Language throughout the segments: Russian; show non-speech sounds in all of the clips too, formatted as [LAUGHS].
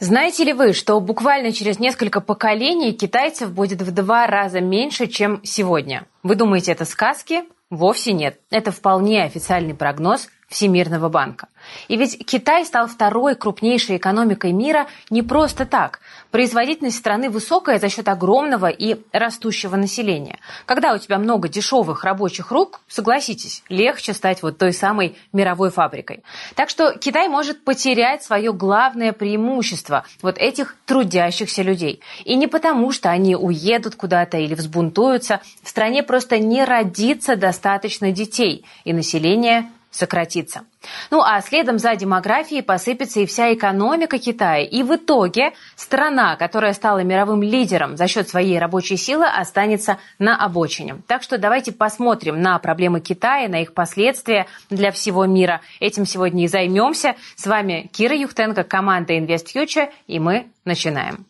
Знаете ли вы, что буквально через несколько поколений китайцев будет в два раза меньше, чем сегодня? Вы думаете, это сказки? Вовсе нет. Это вполне официальный прогноз Всемирного банка. И ведь Китай стал второй крупнейшей экономикой мира не просто так. Производительность страны высокая за счет огромного и растущего населения. Когда у тебя много дешевых рабочих рук, согласитесь, легче стать вот той самой мировой фабрикой. Так что Китай может потерять свое главное преимущество вот этих трудящихся людей. И не потому, что они уедут куда-то или взбунтуются. В стране просто не родится достаточно детей, и население сократится. Ну а следом за демографией посыпется и вся экономика Китая. И в итоге страна, которая стала мировым лидером за счет своей рабочей силы, останется на обочине. Так что давайте посмотрим на проблемы Китая, на их последствия для всего мира. Этим сегодня и займемся. С вами Кира Юхтенко, команда Invest Future, и мы начинаем.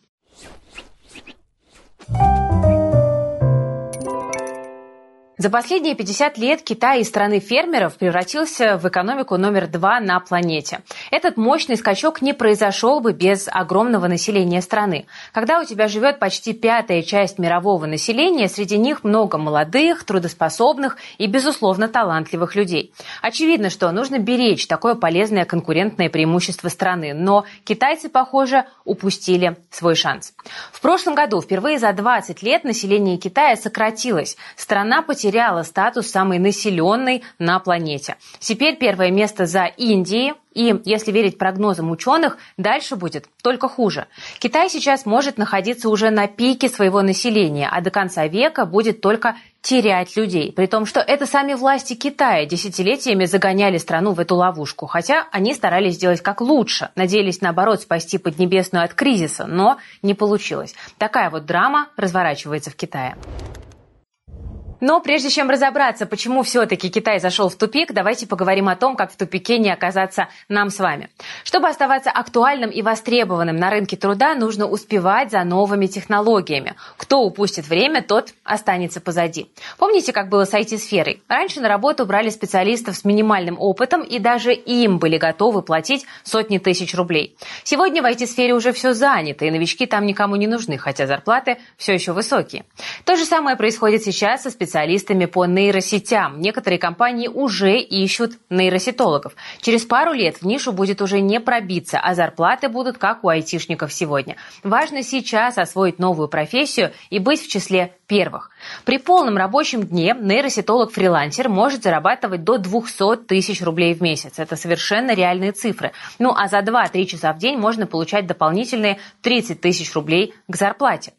За последние 50 лет Китай из страны фермеров превратился в экономику номер два на планете. Этот мощный скачок не произошел бы без огромного населения страны. Когда у тебя живет почти пятая часть мирового населения, среди них много молодых, трудоспособных и, безусловно, талантливых людей. Очевидно, что нужно беречь такое полезное конкурентное преимущество страны, но китайцы, похоже, упустили свой шанс. В прошлом году впервые за 20 лет население Китая сократилось. Страна потеряла потеряла статус самой населенной на планете. Теперь первое место за Индией, и, если верить прогнозам ученых, дальше будет только хуже. Китай сейчас может находиться уже на пике своего населения, а до конца века будет только терять людей. При том, что это сами власти Китая десятилетиями загоняли страну в эту ловушку. Хотя они старались сделать как лучше. Надеялись, наоборот, спасти Поднебесную от кризиса, но не получилось. Такая вот драма разворачивается в Китае. Но прежде чем разобраться, почему все-таки Китай зашел в тупик, давайте поговорим о том, как в тупике не оказаться нам с вами. Чтобы оставаться актуальным и востребованным на рынке труда, нужно успевать за новыми технологиями. Кто упустит время, тот останется позади. Помните, как было с IT-сферой? Раньше на работу брали специалистов с минимальным опытом, и даже им были готовы платить сотни тысяч рублей. Сегодня в IT-сфере уже все занято, и новички там никому не нужны, хотя зарплаты все еще высокие. То же самое происходит сейчас со специалистами специалистами по нейросетям. Некоторые компании уже ищут нейросетологов. Через пару лет в нишу будет уже не пробиться, а зарплаты будут как у айтишников сегодня. Важно сейчас освоить новую профессию и быть в числе первых. При полном рабочем дне нейросетолог-фрилансер может зарабатывать до 200 тысяч рублей в месяц. Это совершенно реальные цифры. Ну а за 2-3 часа в день можно получать дополнительные 30 тысяч рублей к зарплате.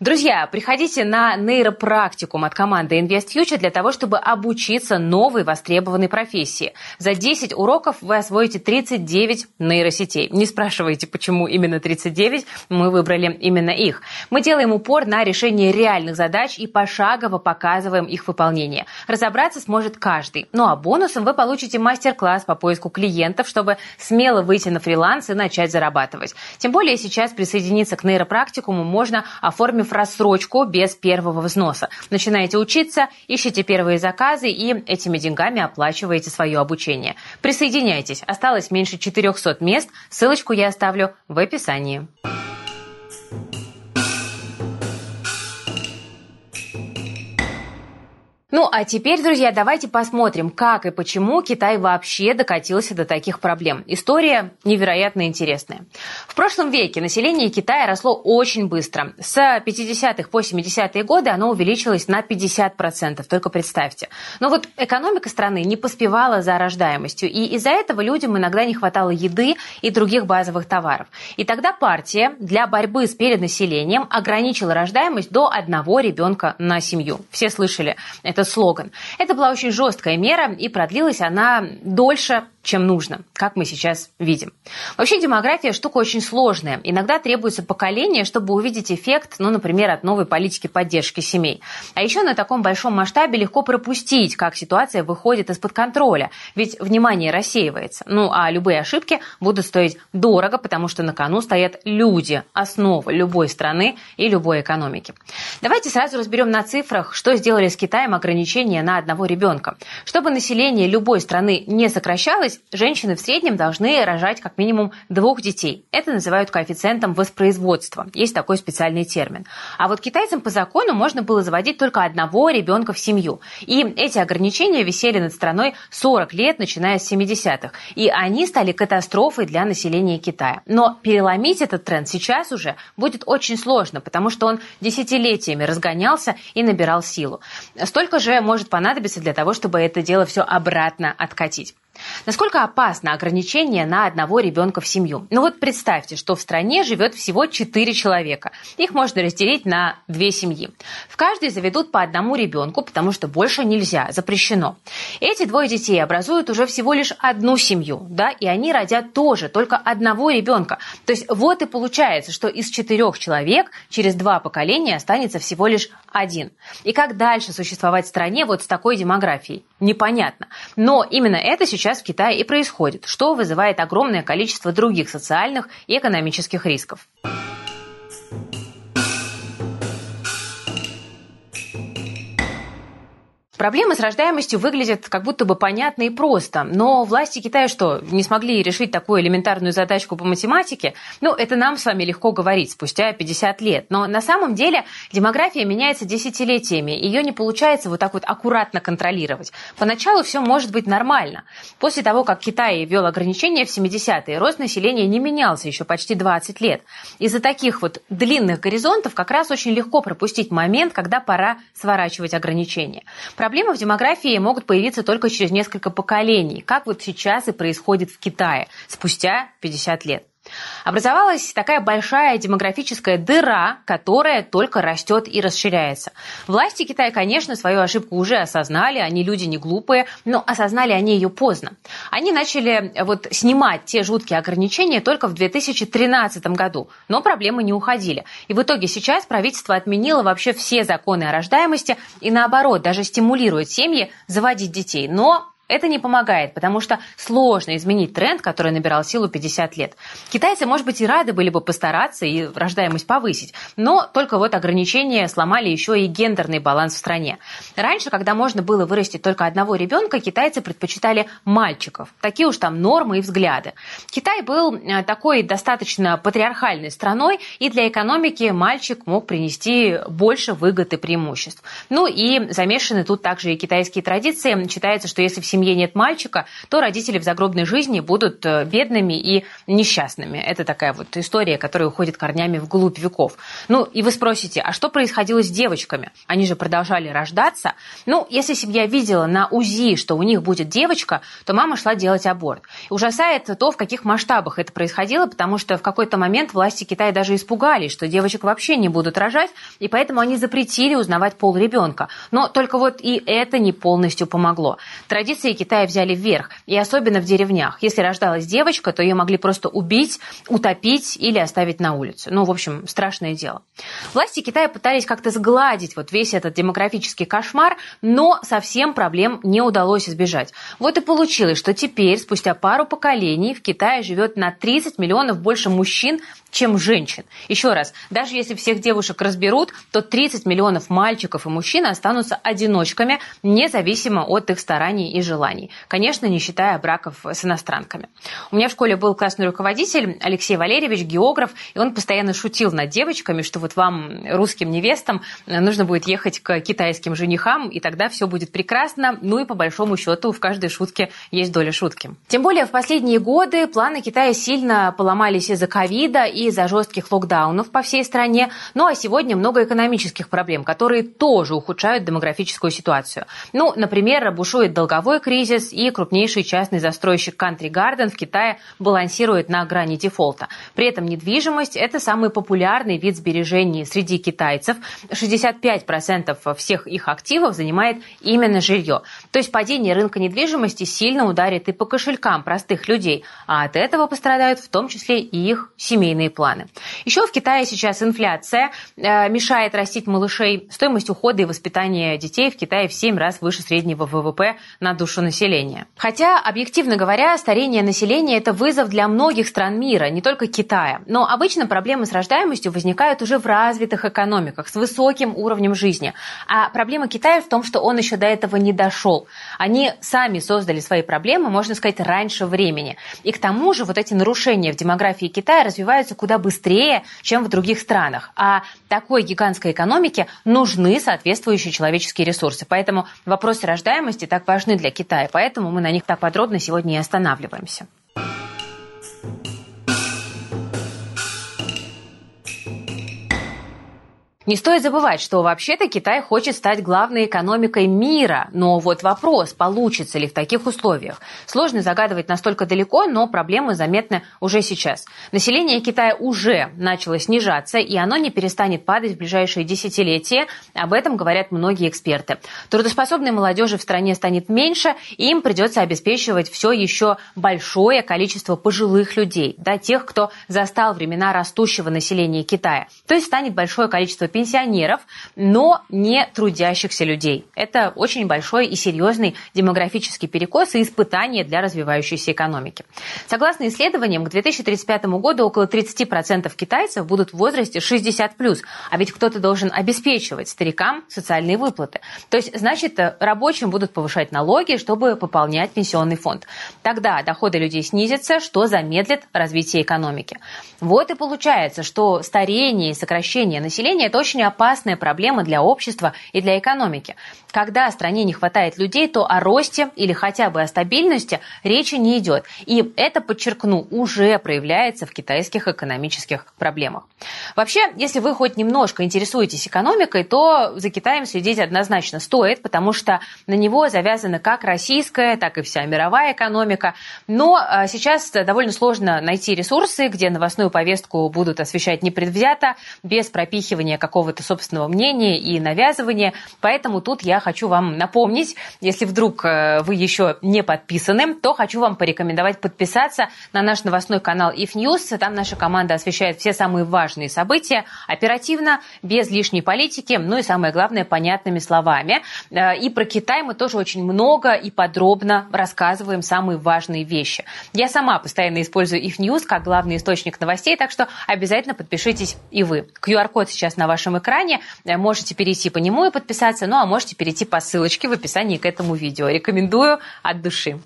Друзья, приходите на нейропрактикум от команды Invest Future для того, чтобы обучиться новой востребованной профессии. За 10 уроков вы освоите 39 нейросетей. Не спрашивайте, почему именно 39, мы выбрали именно их. Мы делаем упор на решение реальных задач и пошагово показываем их выполнение. Разобраться сможет каждый. Ну а бонусом вы получите мастер-класс по поиску клиентов, чтобы смело выйти на фриланс и начать зарабатывать. Тем более сейчас присоединиться к нейропрактикуму можно, оформив оформив рассрочку без первого взноса. Начинаете учиться, ищите первые заказы и этими деньгами оплачиваете свое обучение. Присоединяйтесь. Осталось меньше 400 мест. Ссылочку я оставлю в описании. Ну а теперь, друзья, давайте посмотрим, как и почему Китай вообще докатился до таких проблем. История невероятно интересная. В прошлом веке население Китая росло очень быстро. С 50-х по 70-е годы оно увеличилось на 50%, только представьте. Но вот экономика страны не поспевала за рождаемостью, и из-за этого людям иногда не хватало еды и других базовых товаров. И тогда партия для борьбы с перенаселением ограничила рождаемость до одного ребенка на семью. Все слышали это слоган. Это была очень жесткая мера, и продлилась она дольше, чем нужно, как мы сейчас видим. Вообще демография штука очень сложная. Иногда требуется поколение, чтобы увидеть эффект, ну, например, от новой политики поддержки семей. А еще на таком большом масштабе легко пропустить, как ситуация выходит из-под контроля, ведь внимание рассеивается. Ну, а любые ошибки будут стоить дорого, потому что на кону стоят люди, основа любой страны и любой экономики. Давайте сразу разберем на цифрах, что сделали с Китаем ограничения на одного ребенка. Чтобы население любой страны не сокращалось, изменилось. Женщины в среднем должны рожать как минимум двух детей. Это называют коэффициентом воспроизводства. Есть такой специальный термин. А вот китайцам по закону можно было заводить только одного ребенка в семью. И эти ограничения висели над страной 40 лет, начиная с 70-х. И они стали катастрофой для населения Китая. Но переломить этот тренд сейчас уже будет очень сложно, потому что он десятилетиями разгонялся и набирал силу. Столько же может понадобиться для того, чтобы это дело все обратно откатить. Насколько опасно ограничение на одного ребенка в семью? Ну вот представьте, что в стране живет всего 4 человека. Их можно разделить на две семьи. В каждой заведут по одному ребенку, потому что больше нельзя, запрещено. Эти двое детей образуют уже всего лишь одну семью, да, и они родят тоже только одного ребенка. То есть вот и получается, что из четырех человек через два поколения останется всего лишь один. И как дальше существовать в стране вот с такой демографией? Непонятно. Но именно это сейчас в Китае и происходит, что вызывает огромное количество других социальных и экономических рисков. Проблема с рождаемостью выглядит как будто бы понятно и просто, но власти Китая что, не смогли решить такую элементарную задачку по математике? Ну, это нам с вами легко говорить спустя 50 лет, но на самом деле демография меняется десятилетиями, ее не получается вот так вот аккуратно контролировать. Поначалу все может быть нормально. После того, как Китай ввел ограничения в 70-е, рост населения не менялся еще почти 20 лет. Из-за таких вот длинных горизонтов как раз очень легко пропустить момент, когда пора сворачивать ограничения. Проблемы в демографии могут появиться только через несколько поколений, как вот сейчас и происходит в Китае, спустя 50 лет. Образовалась такая большая демографическая дыра, которая только растет и расширяется. Власти Китая, конечно, свою ошибку уже осознали, они люди не глупые, но осознали они ее поздно. Они начали вот снимать те жуткие ограничения только в 2013 году, но проблемы не уходили. И в итоге сейчас правительство отменило вообще все законы о рождаемости и наоборот, даже стимулирует семьи заводить детей. Но это не помогает, потому что сложно изменить тренд, который набирал силу 50 лет. Китайцы, может быть, и рады были бы постараться и рождаемость повысить, но только вот ограничения сломали еще и гендерный баланс в стране. Раньше, когда можно было вырастить только одного ребенка, китайцы предпочитали мальчиков. Такие уж там нормы и взгляды. Китай был э, такой достаточно патриархальной страной, и для экономики мальчик мог принести больше выгод и преимуществ. Ну и замешаны тут также и китайские традиции. Считается, что если в семье нет мальчика, то родители в загробной жизни будут э, бедными и несчастными. Это такая вот история, которая уходит корнями вглубь веков. Ну, и вы спросите, а что происходило с девочками? Они же продолжали рождаться. Ну, если семья видела на УЗИ, что у них будет девочка, то мама шла делать аборт. Ужасает то, в каких масштабах это происходило, потому что в какой-то момент власти Китая даже испугались, что девочек вообще не будут рожать, и поэтому они запретили узнавать пол ребенка. Но только вот и это не полностью помогло. Традиция традиции Китая взяли вверх, и особенно в деревнях. Если рождалась девочка, то ее могли просто убить, утопить или оставить на улице. Ну, в общем, страшное дело. Власти Китая пытались как-то сгладить вот весь этот демографический кошмар, но совсем проблем не удалось избежать. Вот и получилось, что теперь, спустя пару поколений, в Китае живет на 30 миллионов больше мужчин, чем женщин. Еще раз, даже если всех девушек разберут, то 30 миллионов мальчиков и мужчин останутся одиночками, независимо от их стараний и желаний. Конечно, не считая браков с иностранками. У меня в школе был классный руководитель Алексей Валерьевич, географ, и он постоянно шутил над девочками, что вот вам, русским невестам, нужно будет ехать к китайским женихам, и тогда все будет прекрасно. Ну и по большому счету в каждой шутке есть доля шутки. Тем более в последние годы планы Китая сильно поломались из-за ковида и из-за жестких локдаунов по всей стране. Ну а сегодня много экономических проблем, которые тоже ухудшают демографическую ситуацию. Ну, например, бушует долговой кризис, и крупнейший частный застройщик Country Garden в Китае балансирует на грани дефолта. При этом недвижимость – это самый популярный вид сбережений среди китайцев. 65% всех их активов занимает именно жилье. То есть падение рынка недвижимости сильно ударит и по кошелькам простых людей, а от этого пострадают в том числе и их семейные планы. Еще в Китае сейчас инфляция э, мешает растить малышей. Стоимость ухода и воспитания детей в Китае в 7 раз выше среднего ВВП на душу душу населения. Хотя, объективно говоря, старение населения – это вызов для многих стран мира, не только Китая. Но обычно проблемы с рождаемостью возникают уже в развитых экономиках с высоким уровнем жизни. А проблема Китая в том, что он еще до этого не дошел. Они сами создали свои проблемы, можно сказать, раньше времени. И к тому же вот эти нарушения в демографии Китая развиваются куда быстрее, чем в других странах. А такой гигантской экономике нужны соответствующие человеческие ресурсы. Поэтому вопросы рождаемости так важны для Китая. Поэтому мы на них так подробно сегодня и останавливаемся. Не стоит забывать, что вообще-то Китай хочет стать главной экономикой мира. Но вот вопрос, получится ли в таких условиях. Сложно загадывать настолько далеко, но проблемы заметны уже сейчас. Население Китая уже начало снижаться, и оно не перестанет падать в ближайшие десятилетия. Об этом говорят многие эксперты. Трудоспособной молодежи в стране станет меньше, и им придется обеспечивать все еще большое количество пожилых людей, да, тех, кто застал времена растущего населения Китая. То есть станет большое количество пенсионеров, но не трудящихся людей. Это очень большой и серьезный демографический перекос и испытание для развивающейся экономики. Согласно исследованиям, к 2035 году около 30% китайцев будут в возрасте 60+, а ведь кто-то должен обеспечивать старикам социальные выплаты. То есть, значит, рабочим будут повышать налоги, чтобы пополнять пенсионный фонд. Тогда доходы людей снизятся, что замедлит развитие экономики. Вот и получается, что старение и сокращение населения – это очень опасная проблема для общества и для экономики. Когда стране не хватает людей, то о росте или хотя бы о стабильности речи не идет. И это, подчеркну, уже проявляется в китайских экономических проблемах. Вообще, если вы хоть немножко интересуетесь экономикой, то за Китаем следить однозначно стоит, потому что на него завязана как российская, так и вся мировая экономика. Но а, сейчас довольно сложно найти ресурсы, где новостную повестку будут освещать непредвзято, без пропихивания какого-то собственного мнения и навязывания. Поэтому тут я хочу вам напомнить, если вдруг э, вы еще не подписаны, то хочу вам порекомендовать подписаться на наш новостной канал If News. Там наша команда освещает все самые важные события оперативно, без лишней политики, ну и самое главное, понятными словами. Э, и про Китай мы тоже очень много и подробно рассказываем самые важные вещи. Я сама постоянно использую If News как главный источник новостей, так что обязательно подпишитесь и вы. QR-код сейчас на вашем экране, э, можете перейти по нему и подписаться, ну а можете перейти по ссылочке в описании к этому видео. Рекомендую от души.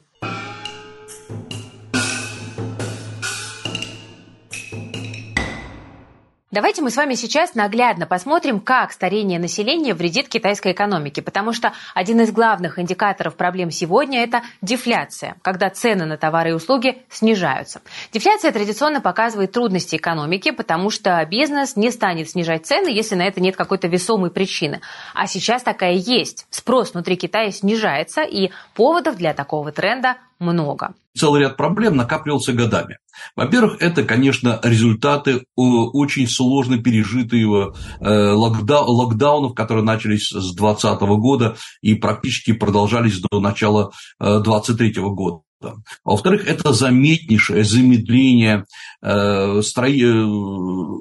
Давайте мы с вами сейчас наглядно посмотрим, как старение населения вредит китайской экономике, потому что один из главных индикаторов проблем сегодня – это дефляция, когда цены на товары и услуги снижаются. Дефляция традиционно показывает трудности экономики, потому что бизнес не станет снижать цены, если на это нет какой-то весомой причины. А сейчас такая есть. Спрос внутри Китая снижается, и поводов для такого тренда много. Целый ряд проблем накапливался годами. Во-первых, это, конечно, результаты э, очень сложно пережитого э, локдаунов, которые начались с 2020 года и практически продолжались до начала 2023 э, года. А во-вторых, это заметнейшее замедление э. Э,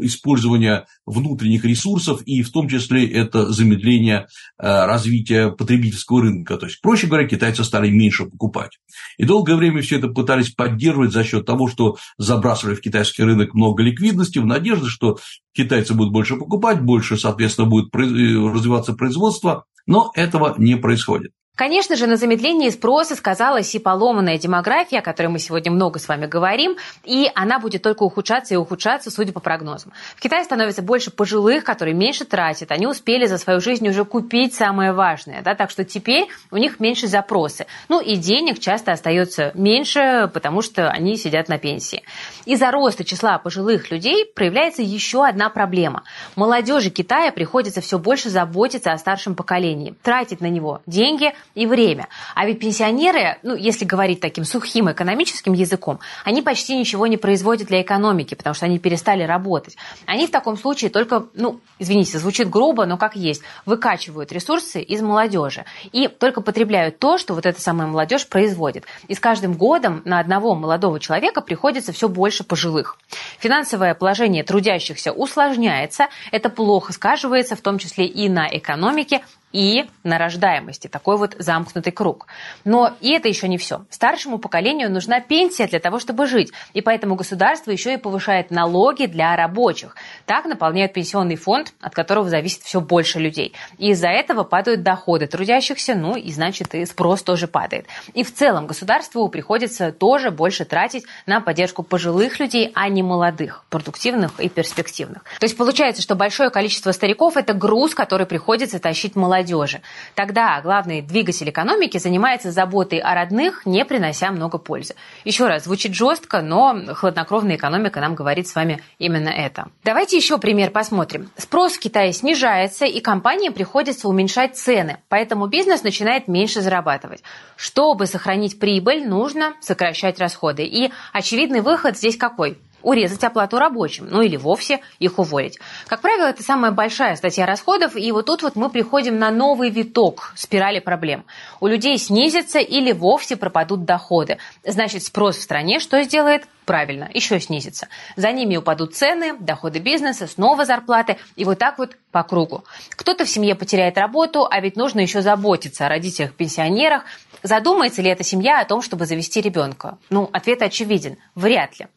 использования внутренних ресурсов, и в том числе это замедление э, развития потребительского рынка. То есть, проще говоря, китайцы стали меньше покупать. И долгое время все это пытались поддерживать за счет того, что забрасывали в китайский рынок много ликвидности, в надежде, что китайцы будут больше покупать, больше, соответственно, будет э, развиваться производство, но этого не происходит. Конечно же, на замедлении спроса сказалась и поломанная демография, о которой мы сегодня много с вами говорим, и она будет только ухудшаться и ухудшаться, судя по прогнозам. В Китае становится больше пожилых, которые меньше тратят, они успели за свою жизнь уже купить самое важное, да, так что теперь у них меньше запросы. Ну и денег часто остается меньше, потому что они сидят на пенсии. Из-за роста числа пожилых людей проявляется еще одна проблема. Молодежи Китая приходится все больше заботиться о старшем поколении, тратить на него деньги – и время. А ведь пенсионеры, ну, если говорить таким сухим экономическим языком, они почти ничего не производят для экономики, потому что они перестали работать. Они в таком случае только, ну, извините, звучит грубо, но как есть, выкачивают ресурсы из молодежи и только потребляют то, что вот эта самая молодежь производит. И с каждым годом на одного молодого человека приходится все больше пожилых. Финансовое положение трудящихся усложняется, это плохо сказывается, в том числе и на экономике, и на рождаемости. Такой вот замкнутый круг. Но и это еще не все. Старшему поколению нужна пенсия для того, чтобы жить. И поэтому государство еще и повышает налоги для рабочих. Так наполняют пенсионный фонд, от которого зависит все больше людей. И из-за этого падают доходы трудящихся, ну и значит и спрос тоже падает. И в целом государству приходится тоже больше тратить на поддержку пожилых людей, а не молодых, продуктивных и перспективных. То есть получается, что большое количество стариков – это груз, который приходится тащить молодым молодежи. Тогда главный двигатель экономики занимается заботой о родных, не принося много пользы. Еще раз, звучит жестко, но хладнокровная экономика нам говорит с вами именно это. Давайте еще пример посмотрим. Спрос в Китае снижается, и компаниям приходится уменьшать цены, поэтому бизнес начинает меньше зарабатывать. Чтобы сохранить прибыль, нужно сокращать расходы. И очевидный выход здесь какой? Урезать оплату рабочим, ну или вовсе их уволить. Как правило, это самая большая статья расходов, и вот тут вот мы приходим на новый виток спирали проблем. У людей снизятся или вовсе пропадут доходы. Значит, спрос в стране что сделает? Правильно, еще снизится. За ними упадут цены, доходы бизнеса, снова зарплаты, и вот так вот по кругу. Кто-то в семье потеряет работу, а ведь нужно еще заботиться о родителях-пенсионерах. Задумается ли эта семья о том, чтобы завести ребенка? Ну, ответ очевиден – вряд ли.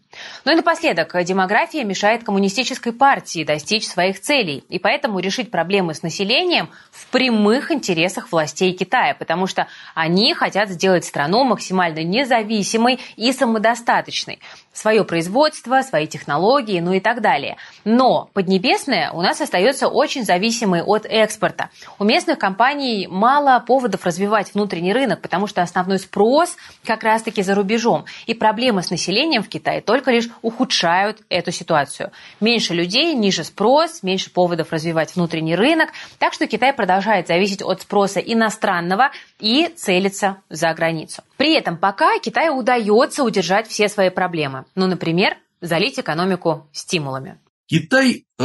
Ну и напоследок, демография мешает коммунистической партии достичь своих целей, и поэтому решить проблемы с населением в прямых интересах властей Китая, потому что они хотят сделать страну максимально независимой и самодостаточной свое производство, свои технологии, ну и так далее. Но Поднебесная у нас остается очень зависимой от экспорта. У местных компаний мало поводов развивать внутренний рынок, потому что основной спрос как раз-таки за рубежом. И проблемы с населением в Китае только лишь ухудшают эту ситуацию. Меньше людей, ниже спрос, меньше поводов развивать внутренний рынок. Так что Китай продолжает зависеть от спроса иностранного и целится за границу. При этом пока Китаю удается удержать все свои проблемы. Ну, например, залить экономику стимулами. Китай э,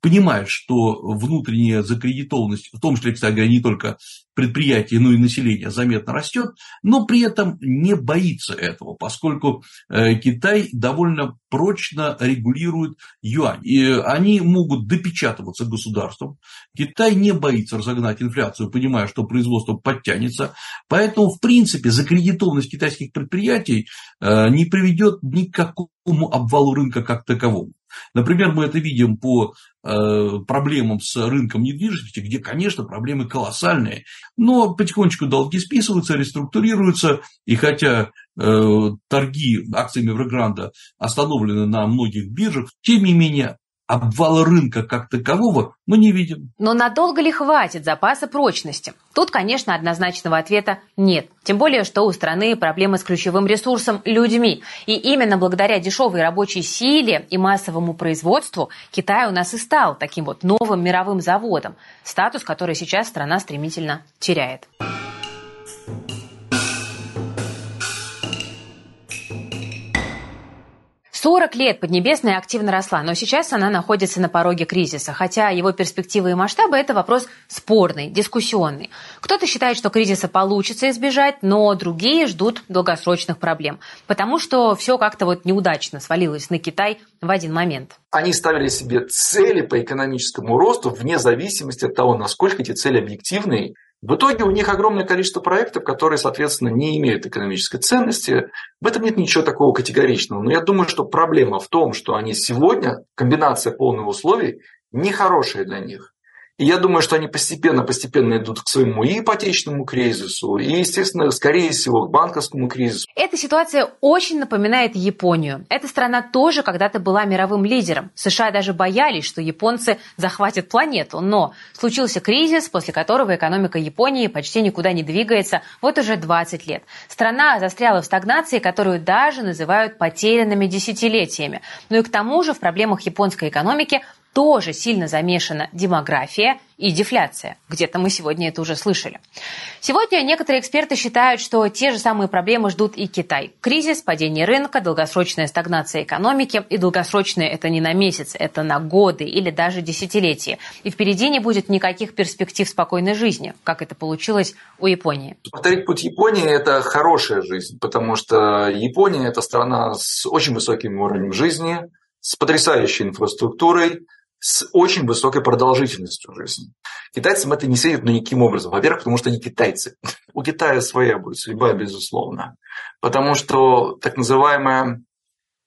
понимает, что внутренняя закредитованность, в том числе, кстати говоря, не только предприятий, но и населения заметно растет, но при этом не боится этого, поскольку э, Китай довольно прочно регулирует юань. И они могут допечатываться государством. Китай не боится разогнать инфляцию, понимая, что производство подтянется. Поэтому, в принципе, закредитованность китайских предприятий э, не приведет ни к какому обвалу рынка как таковому. Например, мы это видим по э, проблемам с рынком недвижимости, где, конечно, проблемы колоссальные, но потихонечку долги списываются, реструктурируются, и хотя э, торги акциями Эврогранда остановлены на многих биржах, тем не менее обвала рынка как такового мы не видим. Но надолго ли хватит запаса прочности? Тут, конечно, однозначного ответа нет. Тем более, что у страны проблемы с ключевым ресурсом – людьми. И именно благодаря дешевой рабочей силе и массовому производству Китай у нас и стал таким вот новым мировым заводом, статус, который сейчас страна стремительно теряет. 40 лет Поднебесная активно росла, но сейчас она находится на пороге кризиса, хотя его перспективы и масштабы – это вопрос спорный, дискуссионный. Кто-то считает, что кризиса получится избежать, но другие ждут долгосрочных проблем, потому что все как-то вот неудачно свалилось на Китай в один момент. Они ставили себе цели по экономическому росту вне зависимости от того, насколько эти цели объективны в итоге у них огромное количество проектов, которые, соответственно, не имеют экономической ценности. В этом нет ничего такого категоричного. Но я думаю, что проблема в том, что они сегодня, комбинация полных условий, нехорошая для них. И я думаю, что они постепенно-постепенно идут к своему и ипотечному кризису, и, естественно, скорее всего, к банковскому кризису. Эта ситуация очень напоминает Японию. Эта страна тоже когда-то была мировым лидером. США даже боялись, что японцы захватят планету. Но случился кризис, после которого экономика Японии почти никуда не двигается вот уже 20 лет. Страна застряла в стагнации, которую даже называют потерянными десятилетиями. Ну и к тому же в проблемах японской экономики тоже сильно замешана демография и дефляция. Где-то мы сегодня это уже слышали. Сегодня некоторые эксперты считают, что те же самые проблемы ждут и Китай. Кризис, падение рынка, долгосрочная стагнация экономики. И долгосрочная это не на месяц, это на годы или даже десятилетия. И впереди не будет никаких перспектив спокойной жизни, как это получилось у Японии. Повторить путь Японии – это хорошая жизнь, потому что Япония – это страна с очень высоким уровнем жизни, с потрясающей инфраструктурой, с очень высокой продолжительностью жизни. Китайцам это не светит, но никаким образом. Во-первых, потому что они китайцы. [LAUGHS] У Китая своя будет судьба, безусловно. Потому что так называемая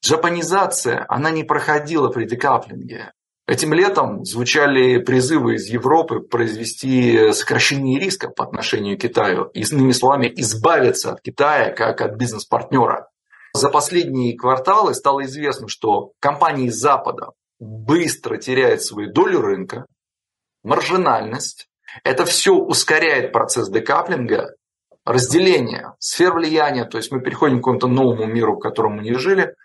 джапанизация, она не проходила при декаплинге. Этим летом звучали призывы из Европы произвести сокращение риска по отношению к Китаю. Иными словами, избавиться от Китая как от бизнес-партнера. За последние кварталы стало известно, что компании Запада быстро теряют свою долю рынка, маржинальность. Это все ускоряет процесс декаплинга, разделения сфер влияния, то есть мы переходим к какому-то новому миру, в котором мы не жили,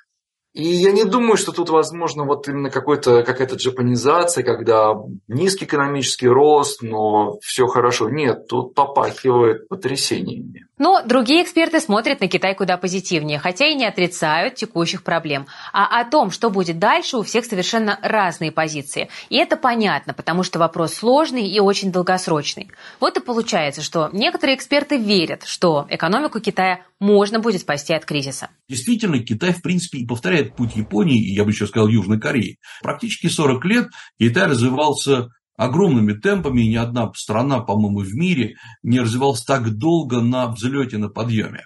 и я не думаю, что тут возможно вот именно какой-то, какая-то джапанизация, когда низкий экономический рост, но все хорошо. Нет, тут попахивает потрясениями. Но другие эксперты смотрят на Китай куда позитивнее, хотя и не отрицают текущих проблем. А о том, что будет дальше, у всех совершенно разные позиции. И это понятно, потому что вопрос сложный и очень долгосрочный. Вот и получается, что некоторые эксперты верят, что экономику Китая можно будет спасти от кризиса. Действительно, Китай, в принципе, и повторяет путь Японии, и я бы еще сказал Южной Кореи. Практически 40 лет Китай развивался огромными темпами, и ни одна страна, по-моему, в мире не развивалась так долго на взлете, на подъеме.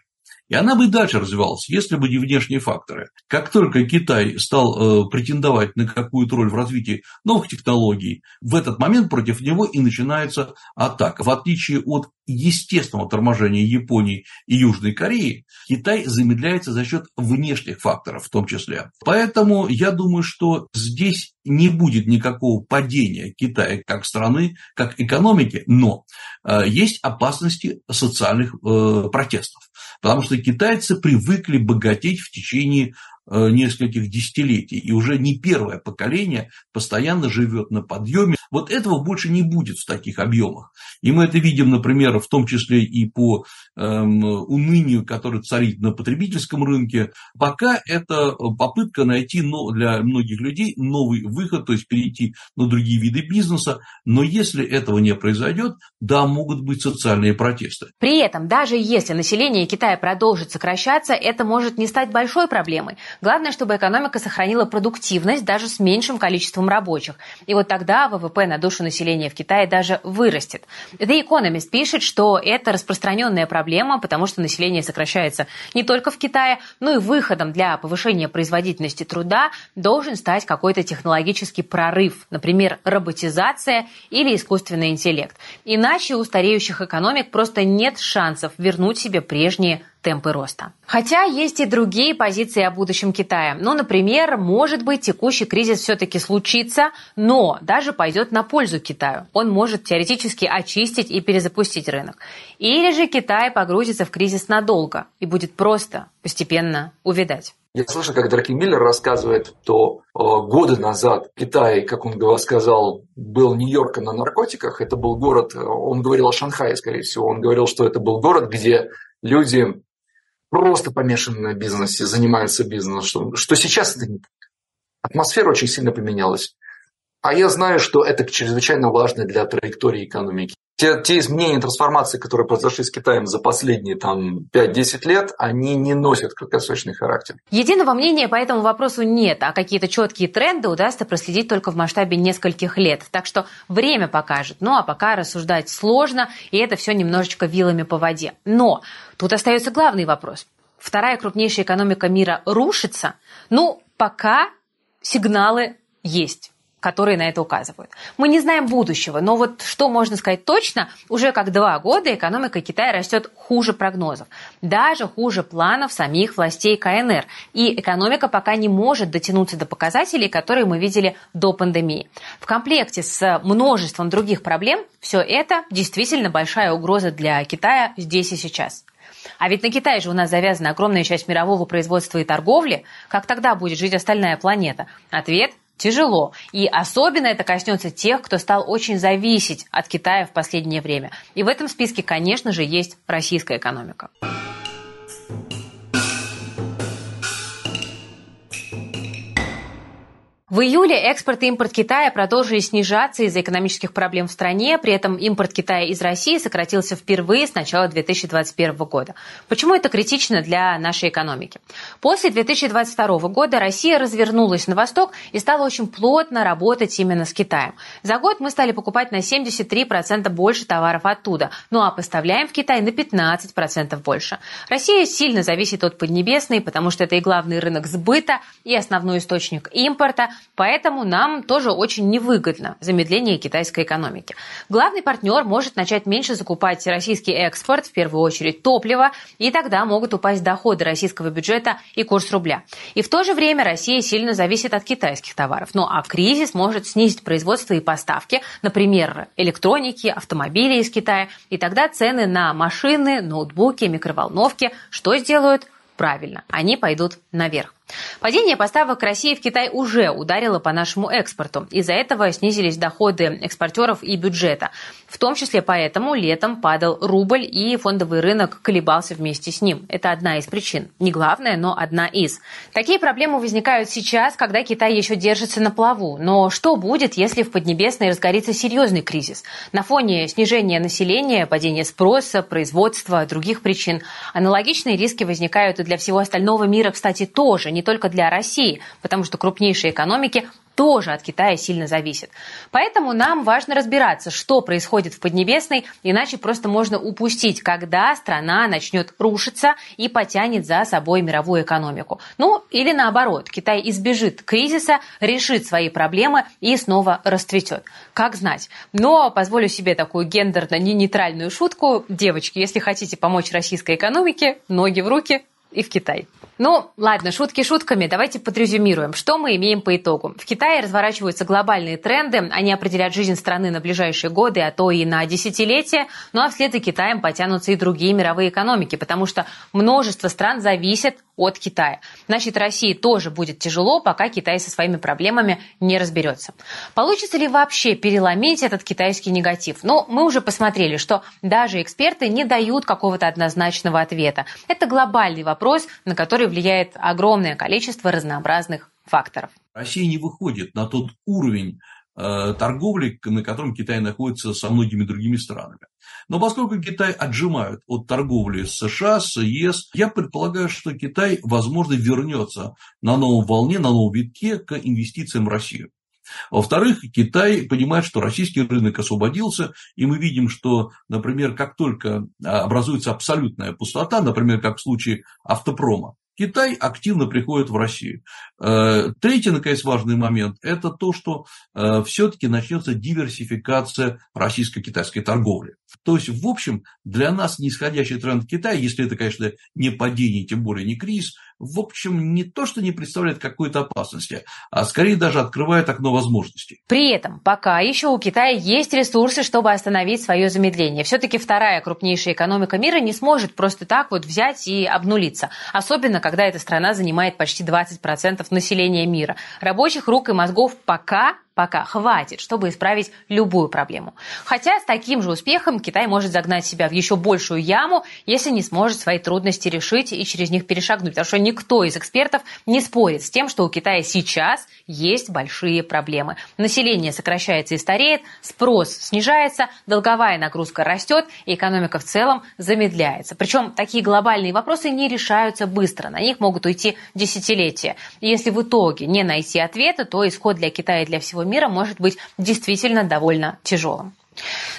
И она бы и дальше развивалась, если бы не внешние факторы. Как только Китай стал э, претендовать на какую-то роль в развитии новых технологий, в этот момент против него и начинается атака. В отличие от естественного торможения Японии и Южной Кореи, Китай замедляется за счет внешних факторов в том числе. Поэтому я думаю, что здесь не будет никакого падения Китая как страны, как экономики, но э, есть опасности социальных э, протестов. Потому что китайцы привыкли богатеть в течение Э, нескольких десятилетий, и уже не первое поколение постоянно живет на подъеме. Вот этого больше не будет в таких объемах. И мы это видим, например, в том числе и по эм, унынию, которое царит на потребительском рынке. Пока это попытка найти ну, для многих людей новый выход, то есть перейти на другие виды бизнеса. Но если этого не произойдет, да, могут быть социальные протесты. При этом, даже если население Китая продолжит сокращаться, это может не стать большой проблемой. Главное, чтобы экономика сохранила продуктивность даже с меньшим количеством рабочих. И вот тогда ВВП на душу населения в Китае даже вырастет. The Economist пишет, что это распространенная проблема, потому что население сокращается не только в Китае, но и выходом для повышения производительности труда должен стать какой-то технологический прорыв, например, роботизация или искусственный интеллект. Иначе у стареющих экономик просто нет шансов вернуть себе прежние темпы роста. Хотя есть и другие позиции о будущем Китая. Ну, например, может быть, текущий кризис все-таки случится, но даже пойдет на пользу Китаю. Он может теоретически очистить и перезапустить рынок. Или же Китай погрузится в кризис надолго и будет просто постепенно увядать. Я слышал, как Драки Миллер рассказывает, что э, годы назад Китай, как он сказал, был Нью-Йорком на наркотиках. Это был город, э, он говорил о Шанхае, скорее всего. Он говорил, что это был город, где люди просто помешаны на бизнесе, занимаются бизнесом, что, сейчас это не так. Атмосфера очень сильно поменялась. А я знаю, что это чрезвычайно важно для траектории экономики. Те, те изменения, трансформации, которые произошли с Китаем за последние там, 5-10 лет, они не носят краткосрочный характер. Единого мнения по этому вопросу нет, а какие-то четкие тренды удастся проследить только в масштабе нескольких лет. Так что время покажет. Ну а пока рассуждать сложно, и это все немножечко вилами по воде. Но тут остается главный вопрос. Вторая крупнейшая экономика мира рушится? Ну, пока сигналы есть которые на это указывают. Мы не знаем будущего, но вот что можно сказать точно, уже как два года экономика Китая растет хуже прогнозов, даже хуже планов самих властей КНР. И экономика пока не может дотянуться до показателей, которые мы видели до пандемии. В комплекте с множеством других проблем все это действительно большая угроза для Китая здесь и сейчас. А ведь на Китае же у нас завязана огромная часть мирового производства и торговли. Как тогда будет жить остальная планета? Ответ тяжело. И особенно это коснется тех, кто стал очень зависеть от Китая в последнее время. И в этом списке, конечно же, есть российская экономика. В июле экспорт и импорт Китая продолжили снижаться из-за экономических проблем в стране, при этом импорт Китая из России сократился впервые с начала 2021 года. Почему это критично для нашей экономики? После 2022 года Россия развернулась на восток и стала очень плотно работать именно с Китаем. За год мы стали покупать на 73% больше товаров оттуда, ну а поставляем в Китай на 15% больше. Россия сильно зависит от Поднебесной, потому что это и главный рынок сбыта, и основной источник импорта, Поэтому нам тоже очень невыгодно замедление китайской экономики. Главный партнер может начать меньше закупать российский экспорт, в первую очередь топливо, и тогда могут упасть доходы российского бюджета и курс рубля. И в то же время Россия сильно зависит от китайских товаров. Ну а кризис может снизить производство и поставки, например, электроники, автомобилей из Китая, и тогда цены на машины, ноутбуки, микроволновки что сделают? Правильно, они пойдут наверх. Падение поставок России в Китай уже ударило по нашему экспорту. Из-за этого снизились доходы экспортеров и бюджета. В том числе поэтому летом падал рубль и фондовый рынок колебался вместе с ним. Это одна из причин. Не главная, но одна из. Такие проблемы возникают сейчас, когда Китай еще держится на плаву. Но что будет, если в Поднебесной разгорится серьезный кризис? На фоне снижения населения, падения спроса, производства, других причин. Аналогичные риски возникают и для всего остального мира, кстати, тоже. Не только для России, потому что крупнейшие экономики тоже от Китая сильно зависят. Поэтому нам важно разбираться, что происходит в Поднебесной, иначе просто можно упустить, когда страна начнет рушиться и потянет за собой мировую экономику. Ну, или наоборот, Китай избежит кризиса, решит свои проблемы и снова расцветет. Как знать. Но позволю себе такую гендерно-нейтральную шутку. Девочки, если хотите помочь российской экономике, ноги в руки и в Китай. Ну, ладно, шутки шутками, давайте подрезюмируем. Что мы имеем по итогу? В Китае разворачиваются глобальные тренды, они определяют жизнь страны на ближайшие годы, а то и на десятилетия, ну а вслед за Китаем потянутся и другие мировые экономики, потому что множество стран зависят от Китая. Значит, России тоже будет тяжело, пока Китай со своими проблемами не разберется. Получится ли вообще переломить этот китайский негатив? Ну, мы уже посмотрели, что даже эксперты не дают какого-то однозначного ответа. Это глобальный вопрос, на который влияет огромное количество разнообразных факторов. Россия не выходит на тот уровень Э, торговли, на котором Китай находится со многими другими странами. Но поскольку Китай отжимают от торговли с США, с ЕС, я предполагаю, что Китай, возможно, вернется на новом волне, на новом витке к инвестициям в Россию. Во-вторых, Китай понимает, что российский рынок освободился, и мы видим, что, например, как только образуется абсолютная пустота, например, как в случае автопрома, Китай активно приходит в Россию. Э, третий, наконец, важный момент – это то, что э, все-таки начнется диверсификация российско-китайской торговли. То есть, в общем, для нас нисходящий тренд Китая, если это, конечно, не падение, тем более не кризис, в общем, не то, что не представляет какой-то опасности, а скорее даже открывает окно возможностей. При этом пока еще у Китая есть ресурсы, чтобы остановить свое замедление. Все-таки вторая крупнейшая экономика мира не сможет просто так вот взять и обнулиться. Особенно, когда эта страна занимает почти 20% населения мира. Рабочих рук и мозгов пока пока хватит, чтобы исправить любую проблему. Хотя с таким же успехом Китай может загнать себя в еще большую яму, если не сможет свои трудности решить и через них перешагнуть. Потому что никто из экспертов не спорит с тем, что у Китая сейчас есть большие проблемы. Население сокращается и стареет, спрос снижается, долговая нагрузка растет, и экономика в целом замедляется. Причем такие глобальные вопросы не решаются быстро, на них могут уйти десятилетия. И если в итоге не найти ответа, то исход для Китая и для всего мира может быть действительно довольно тяжелым.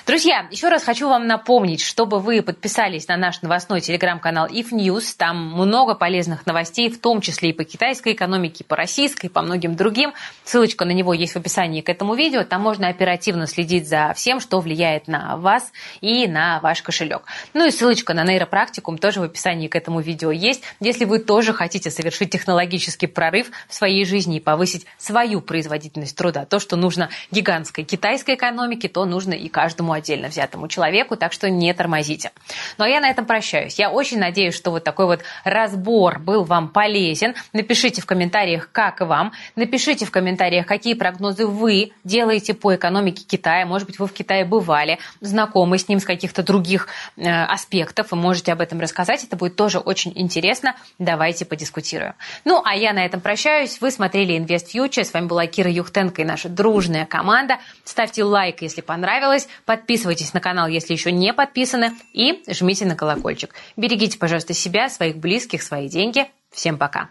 Друзья, еще раз хочу вам напомнить, чтобы вы подписались на наш новостной телеграм-канал If News. Там много полезных новостей, в том числе и по китайской экономике, и по российской, и по многим другим. Ссылочка на него есть в описании к этому видео. Там можно оперативно следить за всем, что влияет на вас и на ваш кошелек. Ну и ссылочка на нейропрактикум тоже в описании к этому видео есть. Если вы тоже хотите совершить технологический прорыв в своей жизни и повысить свою производительность труда, то, что нужно гигантской китайской экономике, то нужно и каждому отдельно взятому человеку, так что не тормозите. Ну а я на этом прощаюсь. Я очень надеюсь, что вот такой вот разбор был вам полезен. Напишите в комментариях, как вам. Напишите в комментариях, какие прогнозы вы делаете по экономике Китая. Может быть, вы в Китае бывали, знакомы с ним с каких-то других э, аспектов, и можете об этом рассказать. Это будет тоже очень интересно. Давайте подискутируем. Ну, а я на этом прощаюсь. Вы смотрели Invest Future. С вами была Кира Юхтенко и наша дружная команда. Ставьте лайк, если понравилось. Подписывайтесь на канал, если еще не подписаны. И жмите на колокольчик. Берегите, пожалуйста, себя, своих близких, свои деньги. Всем пока.